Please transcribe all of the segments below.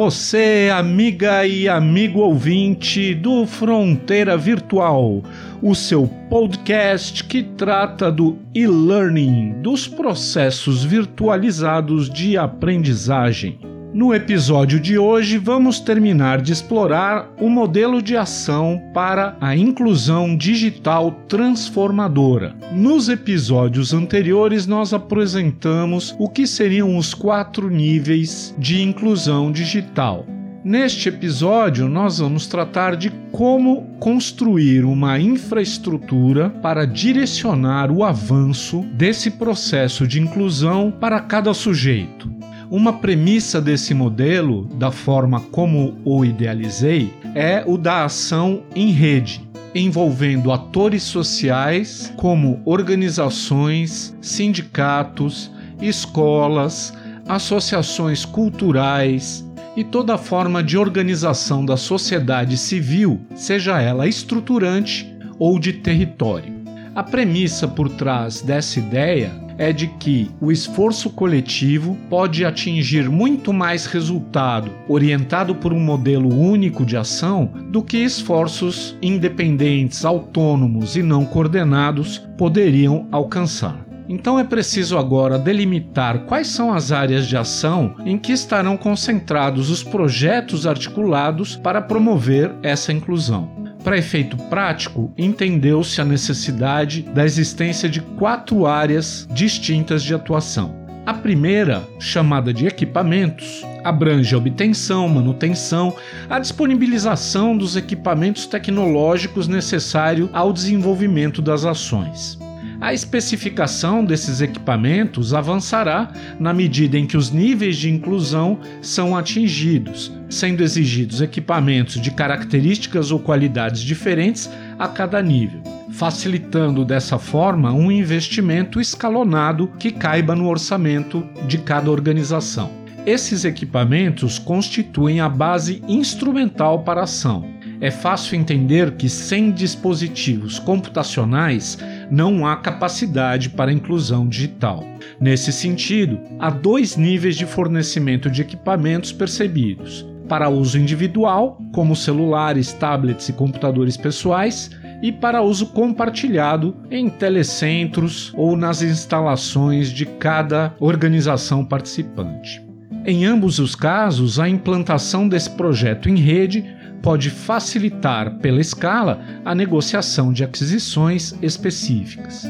Você, amiga e amigo ouvinte do Fronteira Virtual, o seu podcast que trata do e-learning, dos processos virtualizados de aprendizagem. No episódio de hoje, vamos terminar de explorar o modelo de ação para a inclusão digital transformadora. Nos episódios anteriores, nós apresentamos o que seriam os quatro níveis de inclusão digital. Neste episódio, nós vamos tratar de como construir uma infraestrutura para direcionar o avanço desse processo de inclusão para cada sujeito. Uma premissa desse modelo, da forma como o idealizei, é o da ação em rede, envolvendo atores sociais como organizações, sindicatos, escolas, associações culturais e toda forma de organização da sociedade civil, seja ela estruturante ou de território. A premissa por trás dessa ideia é de que o esforço coletivo pode atingir muito mais resultado orientado por um modelo único de ação do que esforços independentes, autônomos e não coordenados poderiam alcançar. Então é preciso agora delimitar quais são as áreas de ação em que estarão concentrados os projetos articulados para promover essa inclusão. Para efeito prático, entendeu-se a necessidade da existência de quatro áreas distintas de atuação. A primeira, chamada de equipamentos, abrange a obtenção, manutenção, a disponibilização dos equipamentos tecnológicos necessários ao desenvolvimento das ações. A especificação desses equipamentos avançará na medida em que os níveis de inclusão são atingidos, sendo exigidos equipamentos de características ou qualidades diferentes a cada nível, facilitando dessa forma um investimento escalonado que caiba no orçamento de cada organização. Esses equipamentos constituem a base instrumental para a ação. É fácil entender que sem dispositivos computacionais não há capacidade para inclusão digital. Nesse sentido, há dois níveis de fornecimento de equipamentos percebidos: para uso individual, como celulares, tablets e computadores pessoais, e para uso compartilhado em telecentros ou nas instalações de cada organização participante. Em ambos os casos, a implantação desse projeto em rede pode facilitar, pela escala, a negociação de aquisições específicas.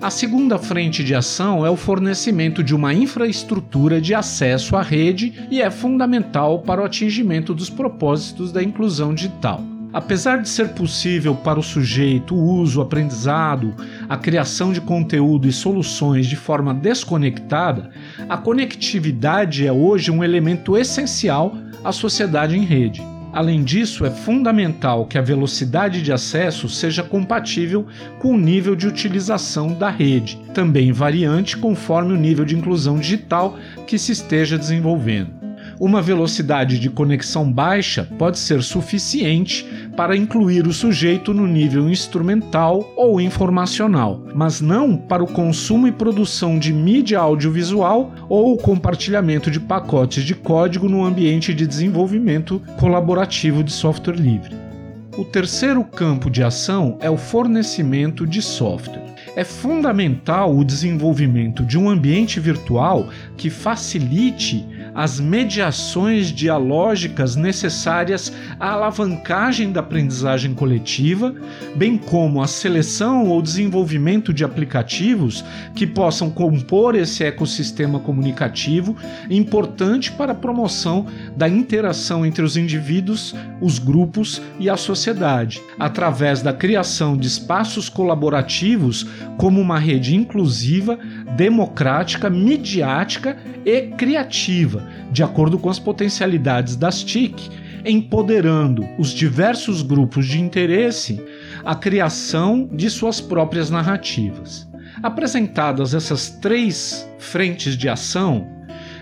A segunda frente de ação é o fornecimento de uma infraestrutura de acesso à rede e é fundamental para o atingimento dos propósitos da inclusão digital. Apesar de ser possível para o sujeito o uso, o aprendizado, a criação de conteúdo e soluções de forma desconectada, a conectividade é hoje um elemento essencial à sociedade em rede. Além disso, é fundamental que a velocidade de acesso seja compatível com o nível de utilização da rede, também variante conforme o nível de inclusão digital que se esteja desenvolvendo. Uma velocidade de conexão baixa pode ser suficiente para incluir o sujeito no nível instrumental ou informacional, mas não para o consumo e produção de mídia audiovisual ou o compartilhamento de pacotes de código no ambiente de desenvolvimento colaborativo de software livre. O terceiro campo de ação é o fornecimento de software. É fundamental o desenvolvimento de um ambiente virtual que facilite as mediações dialógicas necessárias à alavancagem da aprendizagem coletiva, bem como a seleção ou desenvolvimento de aplicativos que possam compor esse ecossistema comunicativo, importante para a promoção da interação entre os indivíduos, os grupos e a sociedade, através da criação de espaços colaborativos como uma rede inclusiva, democrática, midiática e criativa, de acordo com as potencialidades das TIC, empoderando os diversos grupos de interesse a criação de suas próprias narrativas. Apresentadas essas três frentes de ação,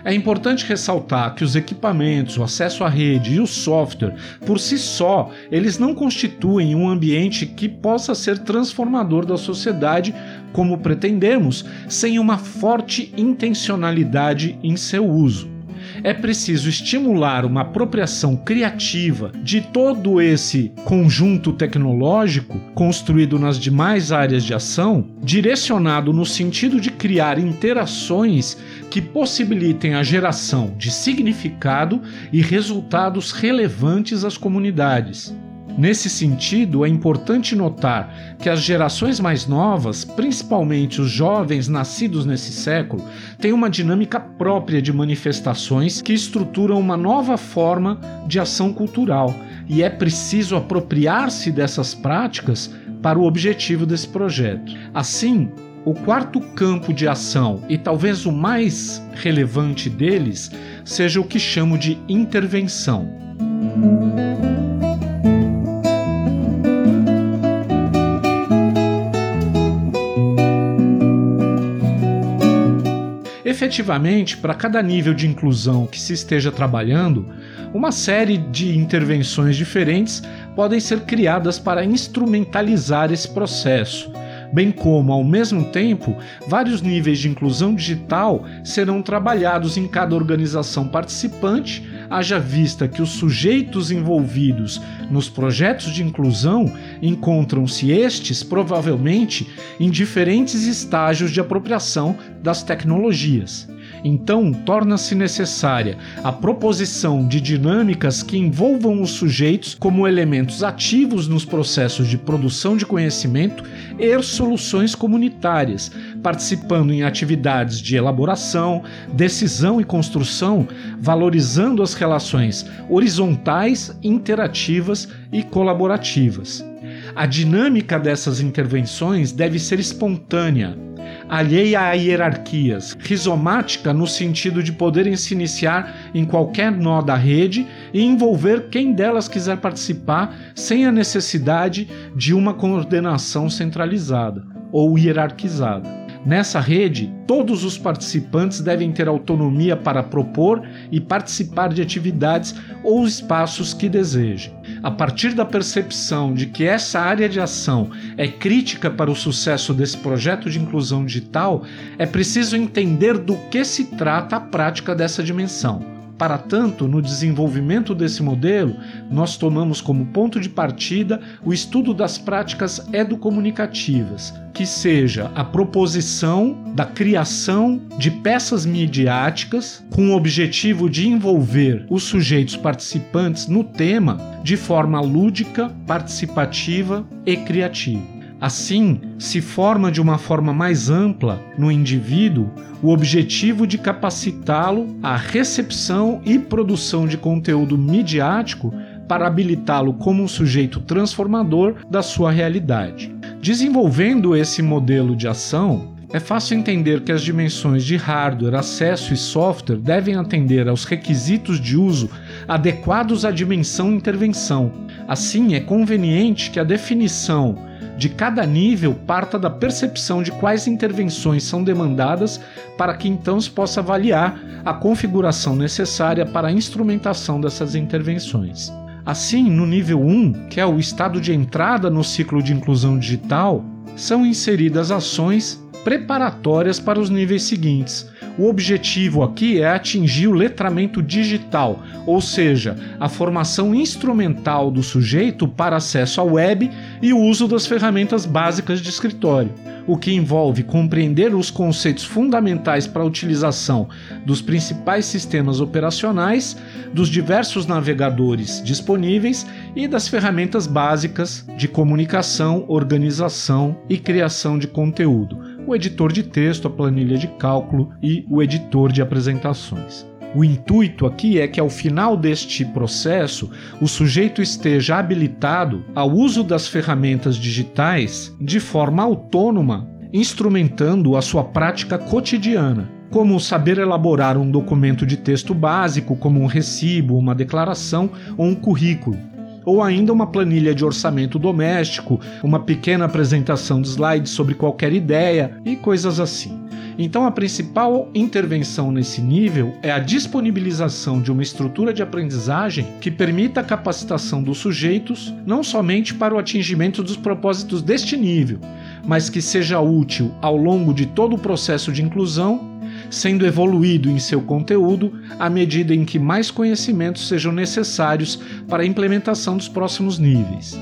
é importante ressaltar que os equipamentos, o acesso à rede e o software, por si só, eles não constituem um ambiente que possa ser transformador da sociedade como pretendemos, sem uma forte intencionalidade em seu uso é preciso estimular uma apropriação criativa de todo esse conjunto tecnológico construído nas demais áreas de ação, direcionado no sentido de criar interações que possibilitem a geração de significado e resultados relevantes às comunidades. Nesse sentido, é importante notar que as gerações mais novas, principalmente os jovens nascidos nesse século, têm uma dinâmica própria de manifestações que estruturam uma nova forma de ação cultural, e é preciso apropriar-se dessas práticas para o objetivo desse projeto. Assim, o quarto campo de ação, e talvez o mais relevante deles, seja o que chamo de intervenção. Efetivamente, para cada nível de inclusão que se esteja trabalhando, uma série de intervenções diferentes podem ser criadas para instrumentalizar esse processo bem como, ao mesmo tempo, vários níveis de inclusão digital serão trabalhados em cada organização participante, haja vista que os sujeitos envolvidos nos projetos de inclusão encontram-se estes, provavelmente, em diferentes estágios de apropriação das tecnologias. Então, torna-se necessária a proposição de dinâmicas que envolvam os sujeitos como elementos ativos nos processos de produção de conhecimento e soluções comunitárias, participando em atividades de elaboração, decisão e construção, valorizando as relações horizontais, interativas e colaborativas. A dinâmica dessas intervenções deve ser espontânea, alheia a hierarquias, rizomática no sentido de poderem se iniciar em qualquer nó da rede e envolver quem delas quiser participar sem a necessidade de uma coordenação centralizada ou hierarquizada. Nessa rede, todos os participantes devem ter autonomia para propor e participar de atividades ou espaços que desejem. A partir da percepção de que essa área de ação é crítica para o sucesso desse projeto de inclusão digital, é preciso entender do que se trata a prática dessa dimensão. Para tanto, no desenvolvimento desse modelo, nós tomamos como ponto de partida o estudo das práticas educomunicativas, que seja a proposição da criação de peças midiáticas com o objetivo de envolver os sujeitos participantes no tema de forma lúdica, participativa e criativa. Assim, se forma de uma forma mais ampla no indivíduo o objetivo de capacitá-lo à recepção e produção de conteúdo midiático para habilitá-lo como um sujeito transformador da sua realidade. Desenvolvendo esse modelo de ação, é fácil entender que as dimensões de hardware, acesso e software devem atender aos requisitos de uso adequados à dimensão intervenção. Assim, é conveniente que a definição de cada nível parta da percepção de quais intervenções são demandadas para que então se possa avaliar a configuração necessária para a instrumentação dessas intervenções. Assim, no nível 1, que é o estado de entrada no ciclo de inclusão digital, são inseridas ações preparatórias para os níveis seguintes, o objetivo aqui é atingir o letramento digital, ou seja, a formação instrumental do sujeito para acesso à web e o uso das ferramentas básicas de escritório. o que envolve compreender os conceitos fundamentais para a utilização dos principais sistemas operacionais, dos diversos navegadores disponíveis e das ferramentas básicas de comunicação, organização e criação de conteúdo, o editor de texto, a planilha de cálculo e o editor de apresentações. O intuito aqui é que ao final deste processo o sujeito esteja habilitado ao uso das ferramentas digitais de forma autônoma, instrumentando a sua prática cotidiana, como saber elaborar um documento de texto básico, como um recibo, uma declaração ou um currículo ou ainda uma planilha de orçamento doméstico, uma pequena apresentação de slides sobre qualquer ideia e coisas assim. Então, a principal intervenção nesse nível é a disponibilização de uma estrutura de aprendizagem que permita a capacitação dos sujeitos não somente para o atingimento dos propósitos deste nível, mas que seja útil ao longo de todo o processo de inclusão sendo evoluído em seu conteúdo à medida em que mais conhecimentos sejam necessários para a implementação dos próximos níveis.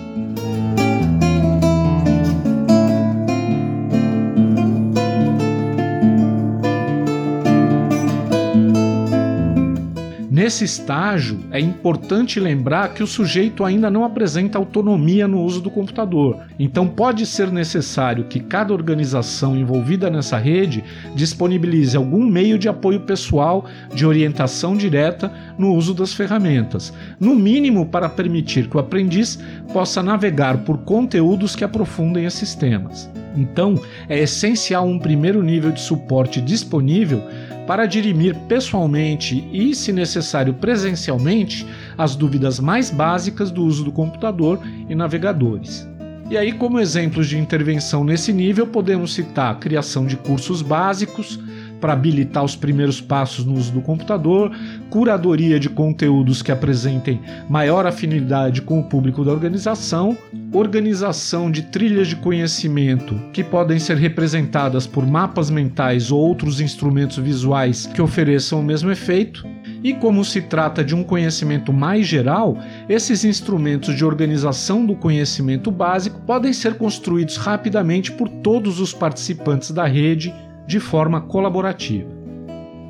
Nesse estágio, é importante lembrar que o sujeito ainda não apresenta autonomia no uso do computador, então pode ser necessário que cada organização envolvida nessa rede disponibilize algum meio de apoio pessoal de orientação direta no uso das ferramentas, no mínimo para permitir que o aprendiz possa navegar por conteúdos que aprofundem esses temas. Então, é essencial um primeiro nível de suporte disponível para dirimir pessoalmente e, se necessário, presencialmente as dúvidas mais básicas do uso do computador e navegadores. E aí, como exemplos de intervenção nesse nível, podemos citar a criação de cursos básicos, para habilitar os primeiros passos no uso do computador, curadoria de conteúdos que apresentem maior afinidade com o público da organização, organização de trilhas de conhecimento que podem ser representadas por mapas mentais ou outros instrumentos visuais que ofereçam o mesmo efeito. E como se trata de um conhecimento mais geral, esses instrumentos de organização do conhecimento básico podem ser construídos rapidamente por todos os participantes da rede de forma colaborativa.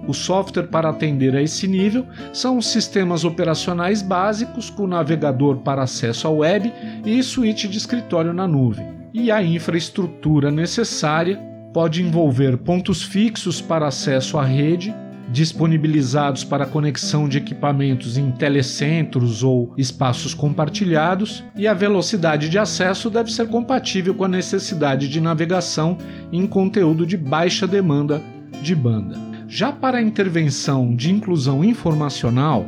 O software para atender a esse nível são os sistemas operacionais básicos com navegador para acesso à web e suíte de escritório na nuvem. E a infraestrutura necessária pode envolver pontos fixos para acesso à rede, disponibilizados para conexão de equipamentos em telecentros ou espaços compartilhados, e a velocidade de acesso deve ser compatível com a necessidade de navegação em conteúdo de baixa demanda de banda. Já para a intervenção de inclusão informacional,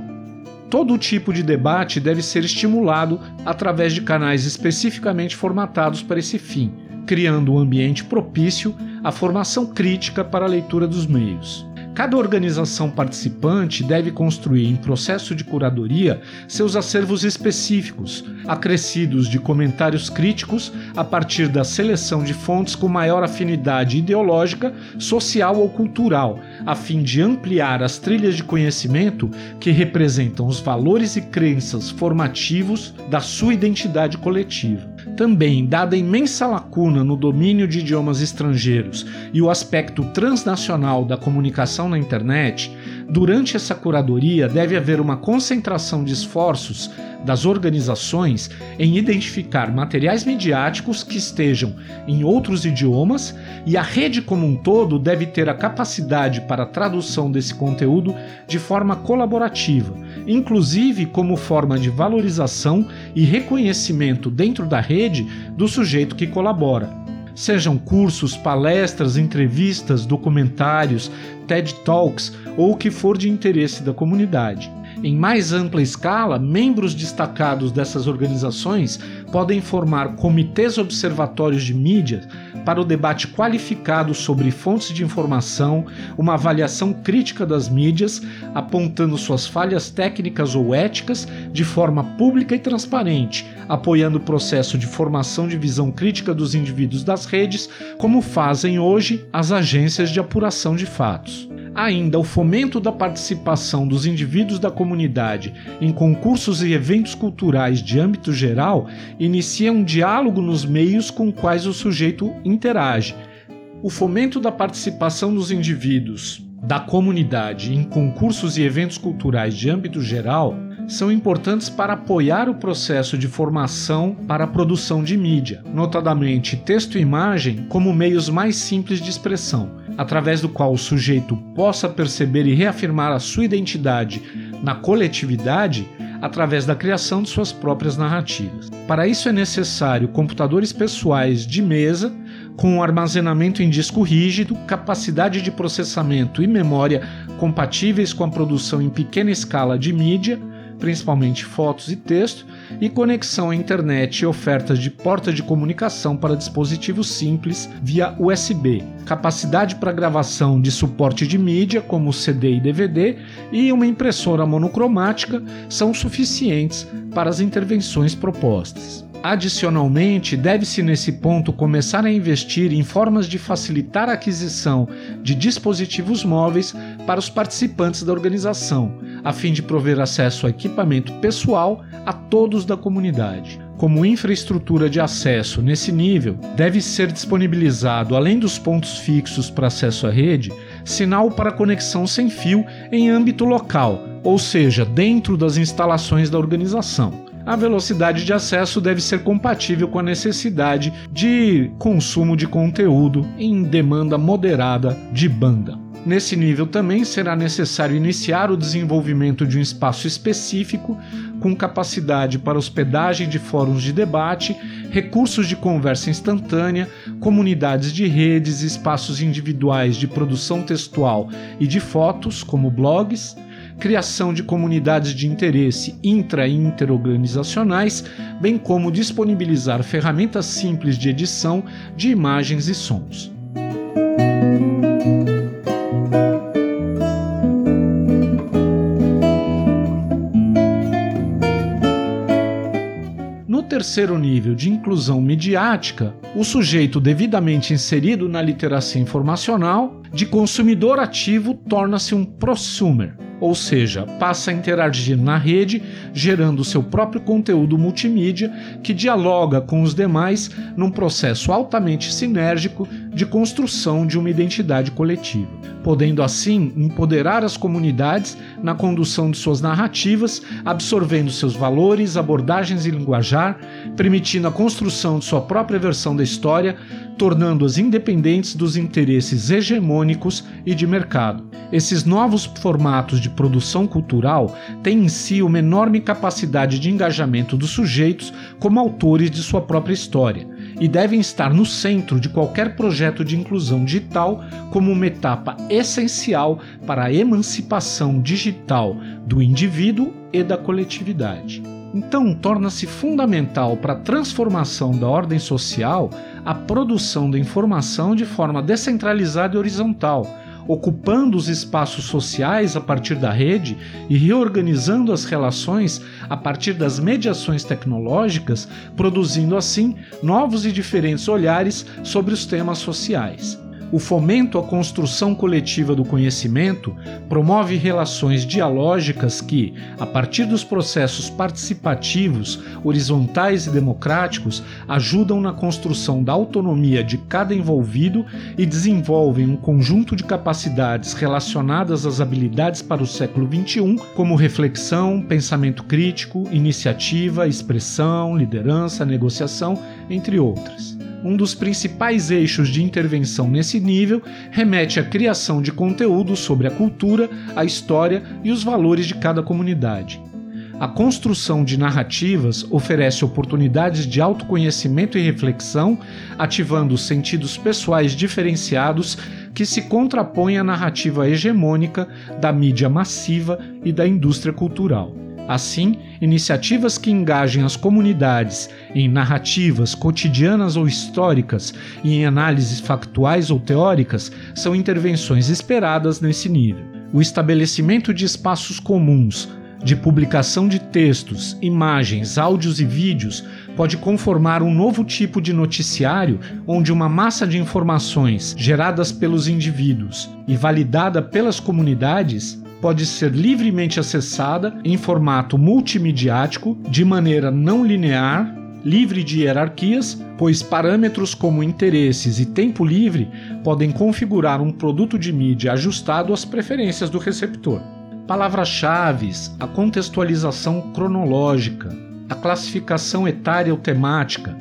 todo tipo de debate deve ser estimulado através de canais especificamente formatados para esse fim, criando um ambiente propício à formação crítica para a leitura dos meios. Cada organização participante deve construir, em processo de curadoria, seus acervos específicos, acrescidos de comentários críticos a partir da seleção de fontes com maior afinidade ideológica, social ou cultural, a fim de ampliar as trilhas de conhecimento que representam os valores e crenças formativos da sua identidade coletiva. Também, dada a imensa lacuna no domínio de idiomas estrangeiros e o aspecto transnacional da comunicação na internet, durante essa curadoria deve haver uma concentração de esforços das organizações em identificar materiais midiáticos que estejam em outros idiomas e a rede como um todo deve ter a capacidade para a tradução desse conteúdo de forma colaborativa, inclusive como forma de valorização e reconhecimento dentro da rede do sujeito que colabora. Sejam cursos, palestras, entrevistas, documentários, TED Talks ou o que for de interesse da comunidade. Em mais ampla escala, membros destacados dessas organizações podem formar comitês observatórios de mídia para o debate qualificado sobre fontes de informação, uma avaliação crítica das mídias, apontando suas falhas técnicas ou éticas de forma pública e transparente, apoiando o processo de formação de visão crítica dos indivíduos das redes, como fazem hoje as agências de apuração de fatos. Ainda o fomento da participação dos indivíduos da comunidade em concursos e eventos culturais de âmbito geral inicia um diálogo nos meios com quais o sujeito interage, O fomento da participação dos indivíduos da comunidade em concursos e eventos culturais de âmbito geral são importantes para apoiar o processo de formação para a produção de mídia, notadamente texto e imagem como meios mais simples de expressão, através do qual o sujeito possa perceber e reafirmar a sua identidade na coletividade através da criação de suas próprias narrativas. Para isso é necessário computadores pessoais de mesa com armazenamento em disco rígido, capacidade de processamento e memória compatíveis com a produção em pequena escala de mídia, principalmente fotos e texto, e conexão à internet e ofertas de porta de comunicação para dispositivos simples via USB, capacidade para gravação de suporte de mídia como CD e DVD e uma impressora monocromática são suficientes para as intervenções propostas. Adicionalmente, deve-se nesse ponto começar a investir em formas de facilitar a aquisição de dispositivos móveis para os participantes da organização, a fim de prover acesso a equipamento pessoal a todos da comunidade. Como infraestrutura de acesso nesse nível, deve ser disponibilizado, além dos pontos fixos para acesso à rede, sinal para conexão sem fio em âmbito local, ou seja, dentro das instalações da organização a velocidade de acesso deve ser compatível com a necessidade de consumo de conteúdo em demanda moderada de banda. Nesse nível também será necessário iniciar o desenvolvimento de um espaço específico com capacidade para hospedagem de fóruns de debate, recursos de conversa instantânea, comunidades de redes, espaços individuais de produção textual e de fotos, como blogs, criação de comunidades de interesse intra e interorganizacionais, bem como disponibilizar ferramentas simples de edição de imagens e sons. Terceiro nível de inclusão midiática, o sujeito devidamente inserido na literacia informacional, de consumidor ativo, torna-se um prosumer, ou seja, passa a interagir na rede, gerando seu próprio conteúdo multimídia que dialoga com os demais num processo altamente sinérgico de construção de uma identidade coletiva, podendo assim empoderar as comunidades na condução de suas narrativas, absorvendo seus valores, abordagens e linguajar, permitindo a construção de sua própria versão da história, tornando-as independentes dos interesses hegemônicos e de mercado. Esses novos formatos de produção cultural têm em si uma enorme capacidade de engajamento dos sujeitos como autores de sua própria história e devem estar no centro de qualquer projeto de inclusão digital como uma etapa essencial para a emancipação digital do indivíduo e da coletividade. Então, torna-se fundamental para a transformação da ordem social a produção da informação de forma descentralizada e horizontal, ocupando os espaços sociais a partir da rede e reorganizando as relações a partir das mediações tecnológicas, produzindo assim novos e diferentes olhares sobre os temas sociais. O fomento à construção coletiva do conhecimento promove relações dialógicas que, a partir dos processos participativos, horizontais e democráticos, ajudam na construção da autonomia de cada envolvido e desenvolvem um conjunto de capacidades relacionadas às habilidades para o século XXI, como reflexão, pensamento crítico, iniciativa, expressão, liderança, negociação, entre outras um dos principais eixos de intervenção nesse nível remete à criação de conteúdo sobre a cultura, a história e os valores de cada comunidade. A construção de narrativas oferece oportunidades de autoconhecimento e reflexão, ativando sentidos pessoais diferenciados que se contrapõem à narrativa hegemônica da mídia massiva e da indústria cultural. Assim, iniciativas que engajem as comunidades em narrativas cotidianas ou históricas e em análises factuais ou teóricas são intervenções esperadas nesse nível. O estabelecimento de espaços comuns de publicação de textos, imagens, áudios e vídeos pode conformar um novo tipo de noticiário onde uma massa de informações geradas pelos indivíduos e validada pelas comunidades pode ser livremente acessada em formato multimediático, de maneira não linear, livre de hierarquias, pois parâmetros como interesses e tempo livre podem configurar um produto de mídia ajustado às preferências do receptor. Palavras-chave, a contextualização cronológica, a classificação etária ou temática,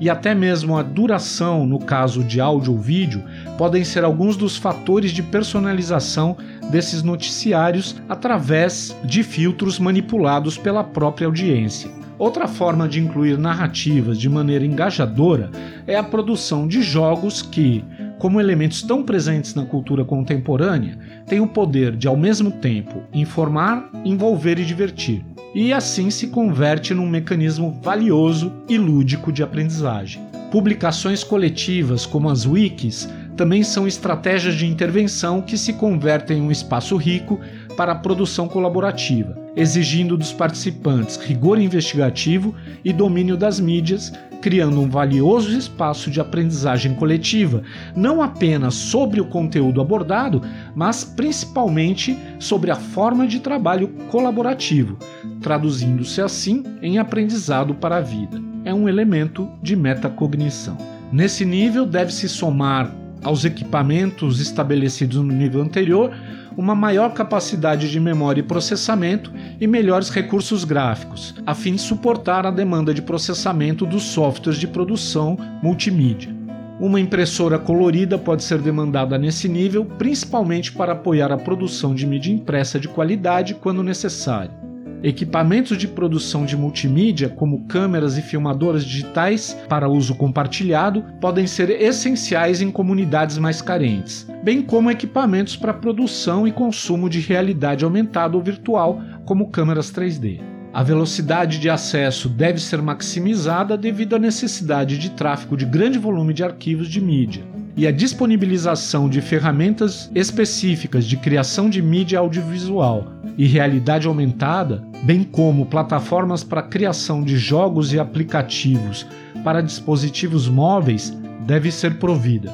e até mesmo a duração, no caso de áudio ou vídeo, podem ser alguns dos fatores de personalização desses noticiários através de filtros manipulados pela própria audiência. Outra forma de incluir narrativas de maneira engajadora é a produção de jogos que, como elementos tão presentes na cultura contemporânea, têm o poder de, ao mesmo tempo, informar, envolver e divertir e assim se converte num mecanismo valioso e lúdico de aprendizagem. Publicações coletivas, como as wikis, também são estratégias de intervenção que se convertem em um espaço rico para a produção colaborativa, exigindo dos participantes rigor investigativo e domínio das mídias, criando um valioso espaço de aprendizagem coletiva, não apenas sobre o conteúdo abordado, mas principalmente sobre a forma de trabalho colaborativo, traduzindo-se assim em aprendizado para a vida. É um elemento de metacognição. Nesse nível, deve-se somar aos equipamentos estabelecidos no nível anterior uma maior capacidade de memória e processamento e melhores recursos gráficos, a fim de suportar a demanda de processamento dos softwares de produção multimídia. Uma impressora colorida pode ser demandada nesse nível, principalmente para apoiar a produção de mídia impressa de qualidade quando necessário. Equipamentos de produção de multimídia, como câmeras e filmadoras digitais para uso compartilhado, podem ser essenciais em comunidades mais carentes, bem como equipamentos para produção e consumo de realidade aumentada ou virtual, como câmeras 3D. A velocidade de acesso deve ser maximizada devido à necessidade de tráfego de grande volume de arquivos de mídia e a disponibilização de ferramentas específicas de criação de mídia audiovisual e realidade aumentada, bem como plataformas para criação de jogos e aplicativos para dispositivos móveis, deve ser provida.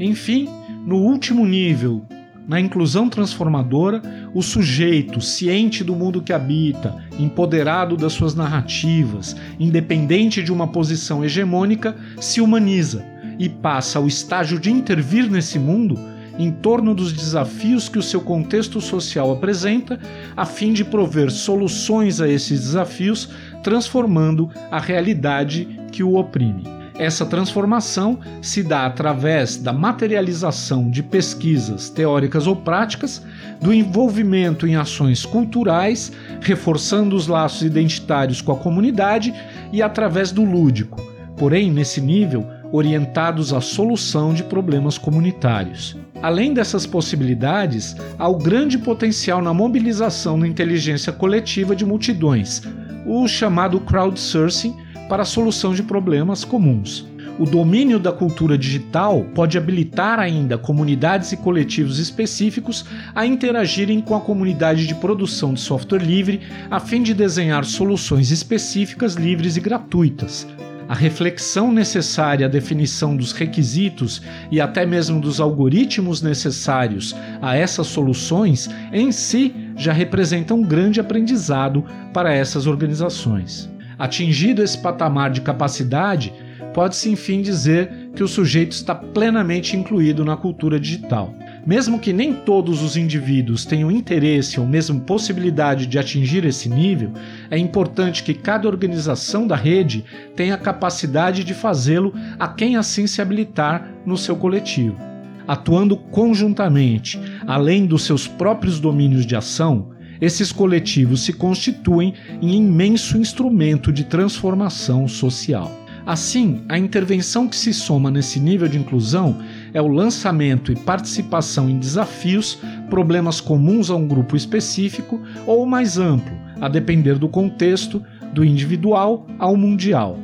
Enfim, no último nível na inclusão transformadora, o sujeito, ciente do mundo que habita, empoderado das suas narrativas, independente de uma posição hegemônica, se humaniza e passa ao estágio de intervir nesse mundo em torno dos desafios que o seu contexto social apresenta, a fim de prover soluções a esses desafios, transformando a realidade que o oprime. Essa transformação se dá através da materialização de pesquisas teóricas ou práticas, do envolvimento em ações culturais, reforçando os laços identitários com a comunidade e através do lúdico, porém, nesse nível, orientados à solução de problemas comunitários. Além dessas possibilidades, há o grande potencial na mobilização da inteligência coletiva de multidões, o chamado crowdsourcing para a solução de problemas comuns. O domínio da cultura digital pode habilitar ainda comunidades e coletivos específicos a interagirem com a comunidade de produção de software livre a fim de desenhar soluções específicas livres e gratuitas. A reflexão necessária à definição dos requisitos e até mesmo dos algoritmos necessários a essas soluções em si já representa um grande aprendizado para essas organizações. Atingido esse patamar de capacidade, pode-se enfim dizer que o sujeito está plenamente incluído na cultura digital. Mesmo que nem todos os indivíduos tenham interesse ou mesmo possibilidade de atingir esse nível, é importante que cada organização da rede tenha a capacidade de fazê-lo a quem assim se habilitar no seu coletivo. Atuando conjuntamente, além dos seus próprios domínios de ação, esses coletivos se constituem em imenso instrumento de transformação social. Assim, a intervenção que se soma nesse nível de inclusão é o lançamento e participação em desafios, problemas comuns a um grupo específico ou mais amplo, a depender do contexto, do individual ao mundial.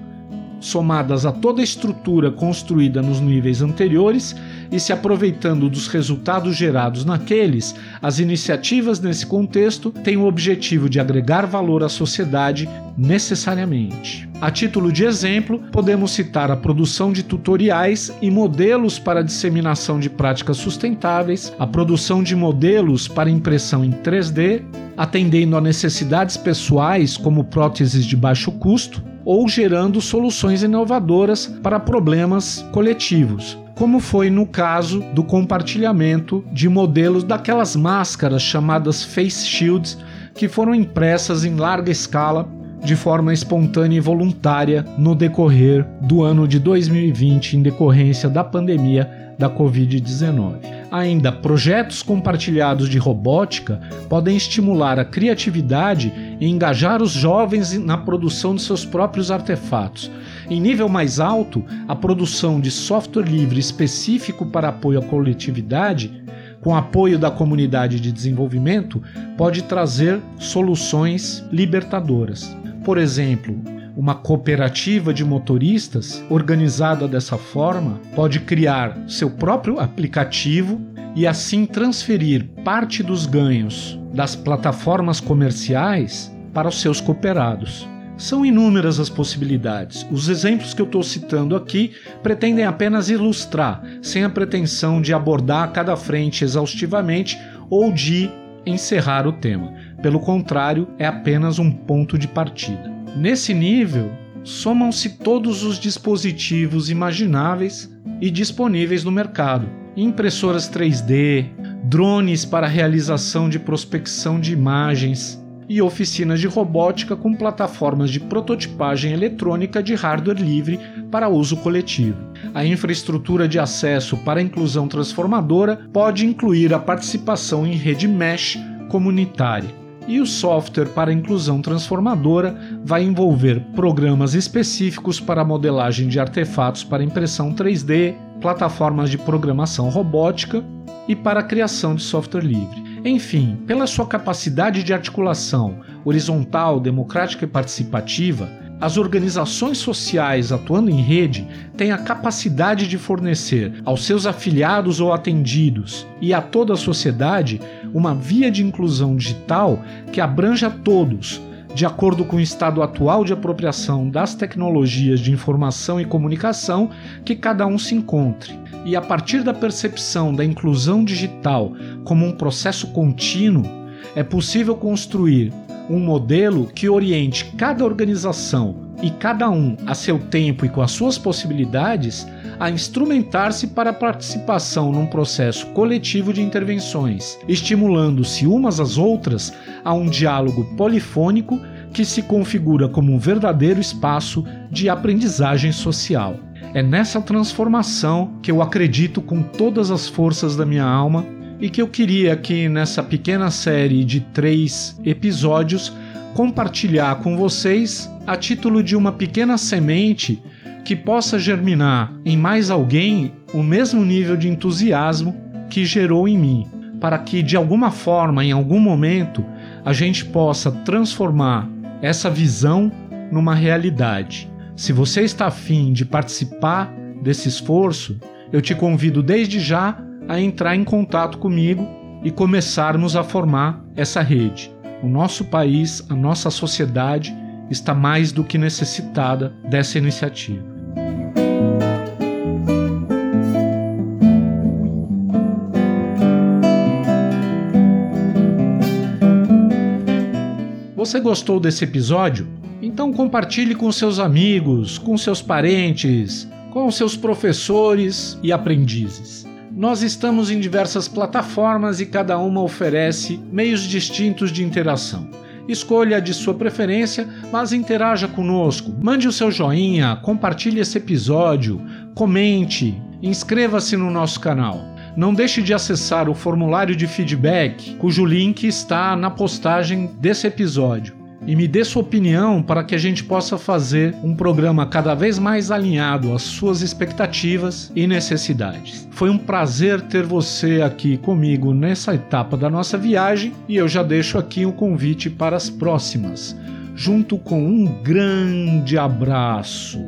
Somadas a toda a estrutura construída nos níveis anteriores e se aproveitando dos resultados gerados naqueles, as iniciativas nesse contexto têm o objetivo de agregar valor à sociedade necessariamente. A título de exemplo, podemos citar a produção de tutoriais e modelos para disseminação de práticas sustentáveis, a produção de modelos para impressão em 3D, atendendo a necessidades pessoais como próteses de baixo custo, ou gerando soluções inovadoras para problemas coletivos, como foi no caso do compartilhamento de modelos daquelas máscaras chamadas face shields que foram impressas em larga escala de forma espontânea e voluntária no decorrer do ano de 2020 em decorrência da pandemia da Covid-19. Ainda, projetos compartilhados de robótica podem estimular a criatividade e engajar os jovens na produção de seus próprios artefatos. Em nível mais alto, a produção de software livre específico para apoio à coletividade com apoio da comunidade de desenvolvimento, pode trazer soluções libertadoras. Por exemplo, uma cooperativa de motoristas organizada dessa forma pode criar seu próprio aplicativo e assim transferir parte dos ganhos das plataformas comerciais para os seus cooperados. São inúmeras as possibilidades. Os exemplos que eu estou citando aqui pretendem apenas ilustrar, sem a pretensão de abordar cada frente exaustivamente ou de encerrar o tema. Pelo contrário, é apenas um ponto de partida. Nesse nível, somam-se todos os dispositivos imagináveis e disponíveis no mercado: impressoras 3D, drones para realização de prospecção de imagens e oficinas de robótica com plataformas de prototipagem eletrônica de hardware livre para uso coletivo. A infraestrutura de acesso para a inclusão transformadora pode incluir a participação em rede mesh comunitária e o software para inclusão transformadora vai envolver programas específicos para modelagem de artefatos para impressão 3D, plataformas de programação robótica e para a criação de software livre. Enfim, pela sua capacidade de articulação horizontal, democrática e participativa, as organizações sociais atuando em rede têm a capacidade de fornecer aos seus afiliados ou atendidos e a toda a sociedade uma via de inclusão digital que abranja todos, de acordo com o estado atual de apropriação das tecnologias de informação e comunicação que cada um se encontre. E a partir da percepção da inclusão digital como um processo contínuo, é possível construir um modelo que oriente cada organização e cada um a seu tempo e com as suas possibilidades a instrumentar-se para a participação num processo coletivo de intervenções, estimulando-se umas às outras a um diálogo polifônico que se configura como um verdadeiro espaço de aprendizagem social. É nessa transformação que eu acredito com todas as forças da minha alma e que eu queria aqui nessa pequena série de três episódios compartilhar com vocês a título de uma pequena semente que possa germinar em mais alguém o mesmo nível de entusiasmo que gerou em mim, para que de alguma forma, em algum momento, a gente possa transformar essa visão numa realidade. Se você está afim de participar desse esforço, eu te convido desde já a entrar em contato comigo e começarmos a formar essa rede. O nosso país, a nossa sociedade está mais do que necessitada dessa iniciativa. Você gostou desse episódio? Então compartilhe com seus amigos, com seus parentes, com seus professores e aprendizes. Nós estamos em diversas plataformas e cada uma oferece meios distintos de interação. Escolha a de sua preferência, mas interaja conosco. Mande o seu joinha, compartilhe esse episódio, comente, inscreva-se no nosso canal. Não deixe de acessar o formulário de feedback, cujo link está na postagem desse episódio e me dê sua opinião para que a gente possa fazer um programa cada vez mais alinhado às suas expectativas e necessidades. Foi um prazer ter você aqui comigo nessa etapa da nossa viagem e eu já deixo aqui um convite para as próximas, junto com um grande abraço.